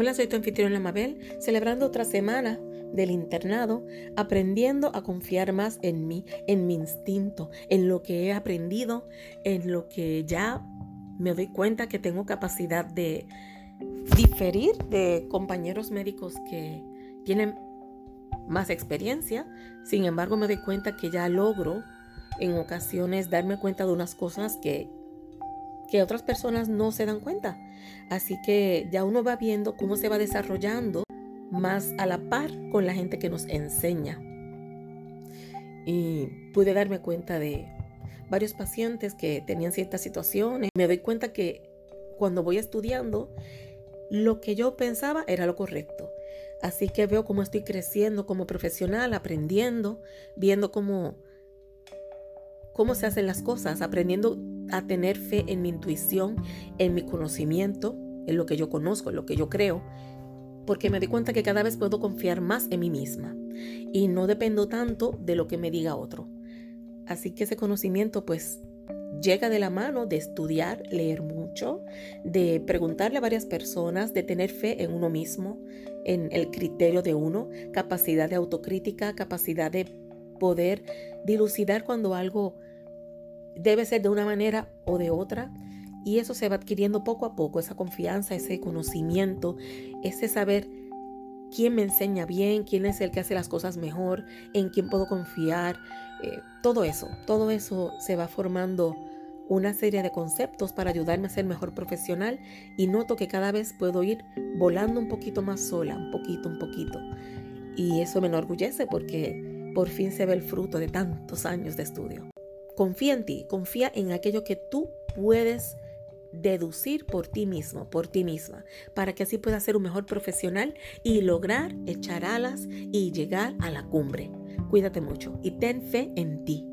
Hola, soy tu Mabel, celebrando otra semana del internado, aprendiendo a confiar más en mí, en mi instinto, en lo que he aprendido, en lo que ya me doy cuenta que tengo capacidad de diferir de compañeros médicos que tienen más experiencia. Sin embargo, me doy cuenta que ya logro en ocasiones darme cuenta de unas cosas que que otras personas no se dan cuenta. Así que ya uno va viendo cómo se va desarrollando más a la par con la gente que nos enseña. Y pude darme cuenta de varios pacientes que tenían ciertas situaciones. Me doy cuenta que cuando voy estudiando, lo que yo pensaba era lo correcto. Así que veo cómo estoy creciendo como profesional, aprendiendo, viendo cómo, cómo se hacen las cosas, aprendiendo a tener fe en mi intuición, en mi conocimiento, en lo que yo conozco, en lo que yo creo, porque me di cuenta que cada vez puedo confiar más en mí misma y no dependo tanto de lo que me diga otro. Así que ese conocimiento pues llega de la mano de estudiar, leer mucho, de preguntarle a varias personas, de tener fe en uno mismo, en el criterio de uno, capacidad de autocrítica, capacidad de poder dilucidar cuando algo debe ser de una manera o de otra. Y eso se va adquiriendo poco a poco, esa confianza, ese conocimiento, ese saber quién me enseña bien, quién es el que hace las cosas mejor, en quién puedo confiar, eh, todo eso, todo eso se va formando una serie de conceptos para ayudarme a ser mejor profesional y noto que cada vez puedo ir volando un poquito más sola, un poquito, un poquito. Y eso me enorgullece porque por fin se ve el fruto de tantos años de estudio. Confía en ti, confía en aquello que tú puedes deducir por ti mismo, por ti misma, para que así puedas ser un mejor profesional y lograr echar alas y llegar a la cumbre. Cuídate mucho y ten fe en ti.